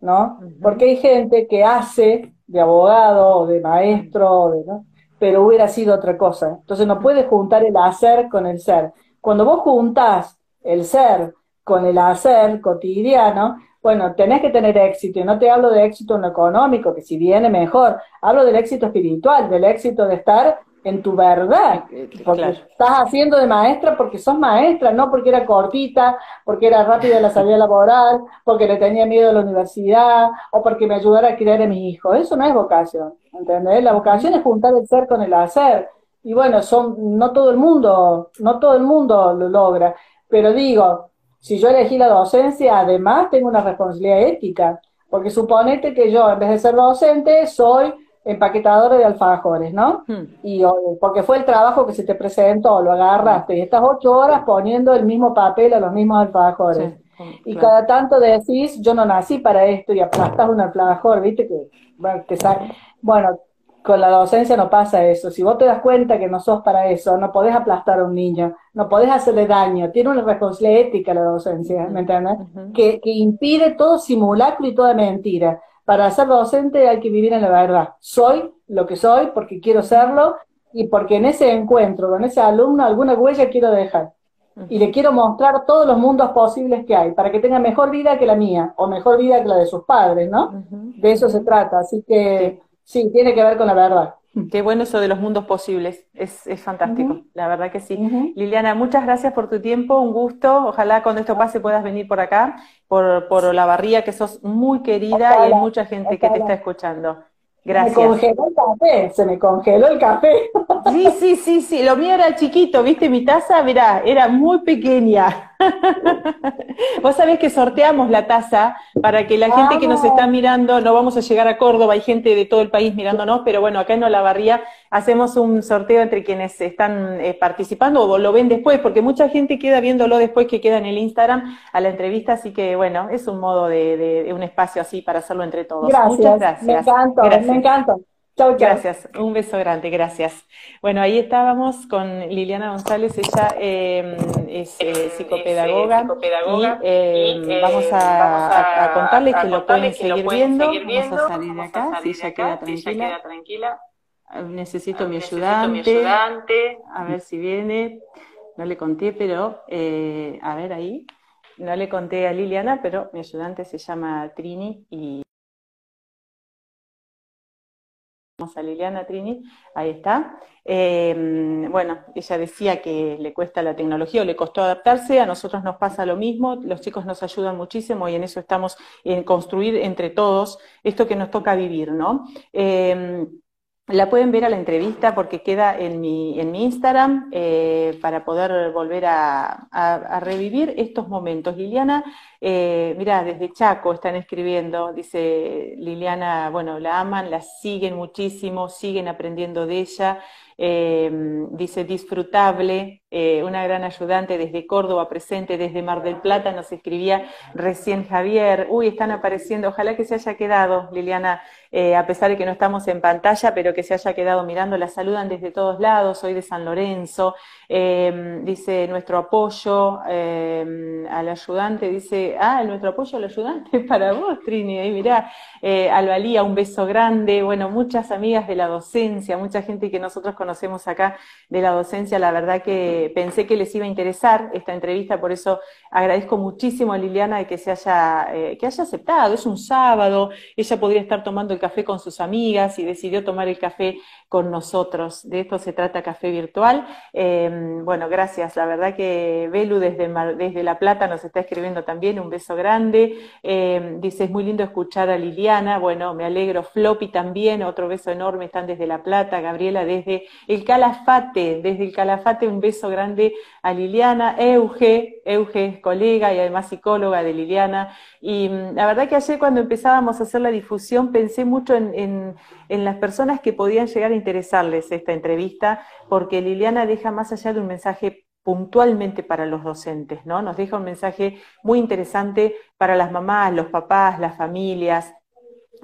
B: ¿no? Porque hay gente que hace de abogado o de maestro, ¿no? pero hubiera sido otra cosa. Entonces no puedes juntar el hacer con el ser. Cuando vos juntás el ser con el hacer cotidiano, bueno, tenés que tener éxito, y no te hablo de éxito en lo económico, que si viene mejor, hablo del éxito espiritual, del éxito de estar en tu verdad, porque estás haciendo de maestra porque sos maestra, no porque era cortita, porque era rápida la salida laboral, porque le tenía miedo a la universidad, o porque me ayudara a criar a mi hijo. Eso no es vocación, ¿entendés? La vocación es juntar el ser con el hacer. Y bueno, son, no todo el mundo, no todo el mundo lo logra, pero digo, si yo elegí la docencia, además tengo una responsabilidad ética, porque suponete que yo, en vez de ser docente, soy empaquetadora de alfajores, ¿no? Hmm. Y porque fue el trabajo que se te presentó, lo agarraste, y estás ocho horas poniendo el mismo papel a los mismos alfajores. y cada tanto decís, yo no nací para esto, y aplastas un alfajor, ¿viste? Que, bueno, te Bueno, con la docencia no pasa eso. Si vos te das cuenta que no sos para eso, no podés aplastar a un niño, no podés hacerle daño. Tiene una responsabilidad ética la docencia, ¿me entiendes? que, que impide todo simulacro y toda mentira. Para ser docente hay que vivir en la verdad. Soy lo que soy porque quiero serlo y porque en ese encuentro con ese alumno alguna huella quiero dejar. Y le quiero mostrar todos los mundos posibles que hay para que tenga mejor vida que la mía o mejor vida que la de sus padres, ¿no? De eso se trata. Así que Sí, tiene que ver con la verdad.
A: Qué bueno eso de los mundos posibles, es, es fantástico, la verdad que sí. Liliana, muchas gracias por tu tiempo, un gusto. Ojalá cuando esto pase puedas venir por acá, por, por la barría, que sos muy querida y hay mucha gente que te está escuchando. Gracias.
B: Se me congeló el café, se me congeló el café.
A: Sí, sí, sí, sí, lo mío era chiquito, viste, mi taza, mirá, era muy pequeña. Vos sabés que sorteamos la taza para que la gente que nos está mirando, no vamos a llegar a Córdoba, hay gente de todo el país mirándonos, pero bueno, acá en Olavarría hacemos un sorteo entre quienes están eh, participando o lo ven después, porque mucha gente queda viéndolo después que queda en el Instagram a la entrevista, así que bueno, es un modo de, un espacio así para hacerlo entre todos.
B: Muchas gracias. Me encanta, me encanta.
A: Gracias, un beso grande, gracias. Bueno, ahí estábamos con Liliana González, ella em, es eh, psicopedagoga, em, y, vamos, a, contarles que lo pueden seguir viendo. Vamos a salir de acá, si ella queda tranquila. Ah, necesito, mi, ayudante. A ver si viene. No le conté, pero eh, a ver ahí. No le conté a Liliana, pero mi ayudante se llama Trini y a Liliana Trini, ahí está. Em, bueno, ella decía que le cuesta la tecnología o le costó adaptarse, a nosotros nos pasa lo mismo, los chicos nos ayudan muchísimo y en eso estamos en construir entre todos esto que nos toca vivir, ¿no? Em, la pueden ver a la entrevista porque queda en mi, en mi Instagram eh, para poder volver a, revivir estos momentos. Liliana, eh, mira, desde Chaco están escribiendo, dice Liliana, bueno, la aman, la siguen muchísimo, siguen aprendiendo de ella. Eh, dice disfrutable, eh, una gran ayudante desde Córdoba presente, desde Mar del Plata, nos escribía recién Javier, uy, están apareciendo, ojalá que se haya quedado, Liliana, eh, a pesar de que no estamos en pantalla, pero que se haya quedado mirando, la saludan desde todos lados, soy de San Lorenzo, dice nuestro apoyo al ayudante, dice, ah, nuestro apoyo al ayudante para vos, Trini, ahí mirá, Albalía, un beso grande, bueno, muchas amigas de la docencia, mucha gente que nosotros conocemos acá de la docencia, la verdad que pensé que les iba a interesar esta entrevista, por eso agradezco muchísimo a Liliana de que se haya, eh, que haya aceptado. Es un sábado, ella podría estar tomando el café con sus amigas y decidió tomar el café con nosotros. De esto se trata Café Virtual. Em, bueno, gracias. La verdad que Belu desde, desde La Plata nos está escribiendo también. Un beso grande. Em, dice, es muy lindo escuchar a Liliana. Bueno, me alegro. Floppy también, otro beso enorme. Están desde La Plata. Gabriela desde el Calafate, desde el Calafate, un beso grande a Liliana, Euge, Euge es colega y además psicóloga de Liliana. Y mm, la verdad que ayer cuando empezábamos a hacer la difusión pensé mucho en, en las personas que podían llegar a interesarles esta entrevista, porque Liliana deja más allá de un mensaje puntualmente para los docentes, ¿no? Nos deja un mensaje muy interesante para las mamás, los papás, las familias,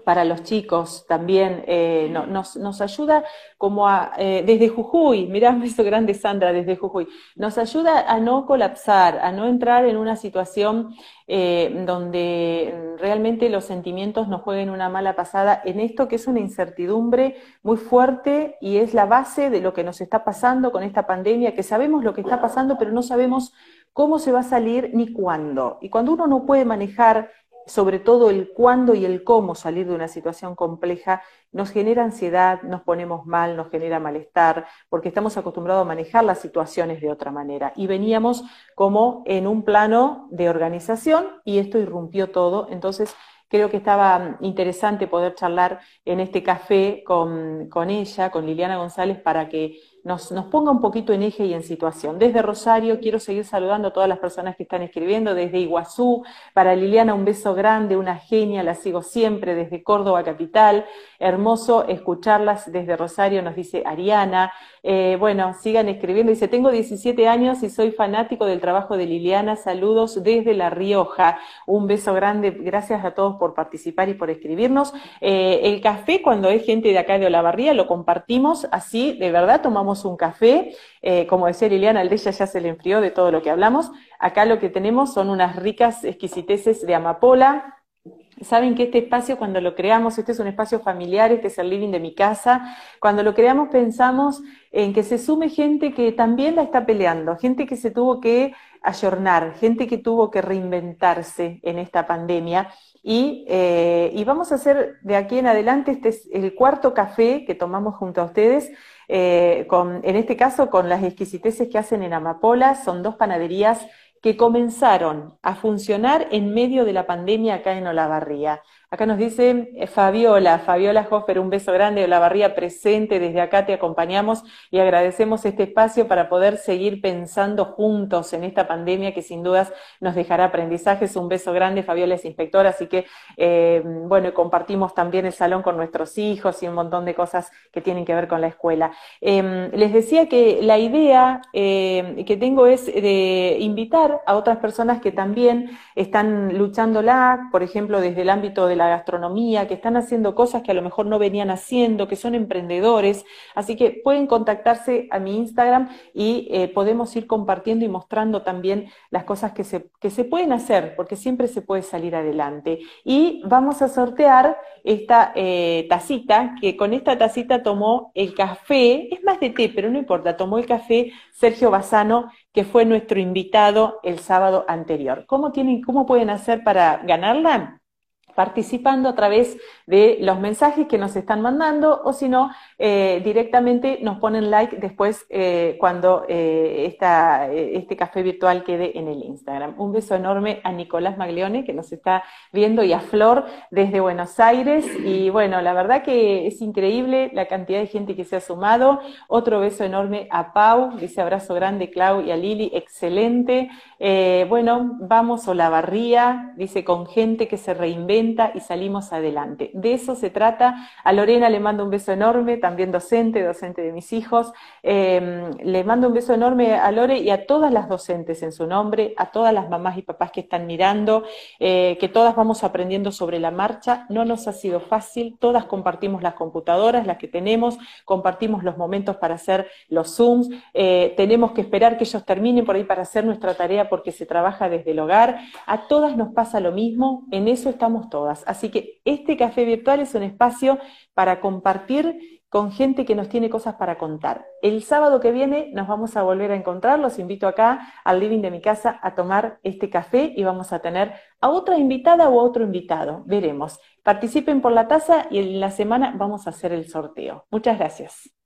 A: para los chicos también, eh, nos, nos, ayuda como a, eh, desde Jujuy, mirá eso grande Sandra desde Jujuy, nos ayuda a no colapsar, a no entrar en una situación eh, donde realmente los sentimientos nos jueguen una mala pasada en esto que es una incertidumbre muy fuerte y es la base de lo que nos está pasando con esta pandemia, que sabemos lo que está pasando, pero no sabemos cómo se va a salir ni cuándo. Y cuando uno no puede manejar sobre todo el cuándo y el cómo salir de una situación compleja, nos genera ansiedad, nos ponemos mal, nos genera malestar, porque estamos acostumbrados a manejar las situaciones de otra manera. Y veníamos como en un plano de organización y esto irrumpió todo. Entonces, creo que estaba interesante poder charlar en este café con, con ella, con Liliana González, para que nos, ponga un poquito en eje y en situación. Desde Rosario quiero seguir saludando a todas las personas que están escribiendo, desde Iguazú, para Liliana un beso grande, una genia, la sigo siempre, desde Córdoba Capital, hermoso escucharlas desde Rosario, nos dice Ariana, eh, bueno, sigan escribiendo, dice, tengo 17 años y soy fanático del trabajo de Liliana, saludos desde La Rioja, un beso grande, gracias a todos por participar y por escribirnos. Eh, el café, cuando hay gente de acá de Olavarría, lo compartimos así, de verdad, tomamos un café, eh, como decía Liliana, el de ella ya se le enfrió de todo lo que hablamos. Acá lo que tenemos son unas ricas exquisiteces de amapola, Saben que este espacio, cuando lo creamos, este es un espacio familiar, este es el living de mi casa, cuando lo creamos pensamos en que se sume gente que también la está peleando, gente que se tuvo que ayornar, gente que tuvo que reinventarse en esta pandemia. Y, eh, y, vamos a hacer de aquí en adelante, este es el cuarto café que tomamos junto a ustedes, eh, con, en este caso con las exquisiteces que hacen en Amapola, son dos panaderías que comenzaron a funcionar en medio de la pandemia acá en Olavarría. Acá nos dice eh, Fabiola, Fabiola Hoffer, un beso grande, Olavarría presente, desde acá te acompañamos y agradecemos este espacio para poder seguir pensando juntos en esta pandemia que sin dudas nos dejará aprendizajes. Un beso grande, Fabiola es inspectora, así que, eh, bueno, compartimos también el salón con nuestros hijos y un montón de cosas que tienen que ver con la escuela. Em, les decía que la idea em, que tengo es de invitar a otras personas que también están luchándola, por ejemplo, desde el ámbito de la gastronomía, que están haciendo cosas que a lo mejor no venían haciendo, que son emprendedores. Así que pueden contactarse a mi Instagram y eh, podemos ir compartiendo y mostrando también las cosas que se, que se pueden hacer, porque siempre se puede salir adelante. Y vamos a sortear esta eh, tacita, que con esta tacita tomó el café, es más de té, pero no importa, tomó el café Sergio Bazano, que fue nuestro invitado el sábado anterior. ¿Cómo, tienen, cómo pueden hacer para ganarla? Participando a través de los mensajes que nos están mandando o si no, eh, directamente nos ponen like después eh, cuando eh, este café virtual quede en el Instagram. Un beso enorme a Nicolás Maglione que nos está viendo y a Flor desde Buenos Aires y bueno, la verdad que es increíble la cantidad de gente que se ha sumado. Otro beso enorme a Pau, dice abrazo grande Clau y a Lili, excelente. Bueno, vamos o la barría, dice con gente que se reinventa y salimos adelante. De eso se trata. A Lorena le mando un beso enorme, también docente, docente de mis hijos. Em, le mando un beso enorme a Lore y a todas las docentes en su nombre, a todas las mamás y papás que están mirando, eh, que todas vamos aprendiendo sobre la marcha. No nos ha sido fácil, todas compartimos las computadoras, las que tenemos, compartimos los momentos para hacer los Zooms, eh, tenemos que esperar que ellos terminen por ahí para hacer nuestra tarea porque se trabaja desde el hogar. A todas nos pasa lo mismo, en eso estamos todas. Así que este café virtual es un espacio para compartir con gente que nos tiene cosas para contar. El sábado que viene nos vamos a volver a encontrar, los invito acá al living de mi casa a tomar este café y vamos a tener a otra invitada o a otro invitado, veremos. Participen por la taza y en la semana vamos a hacer el sorteo. Muchas gracias.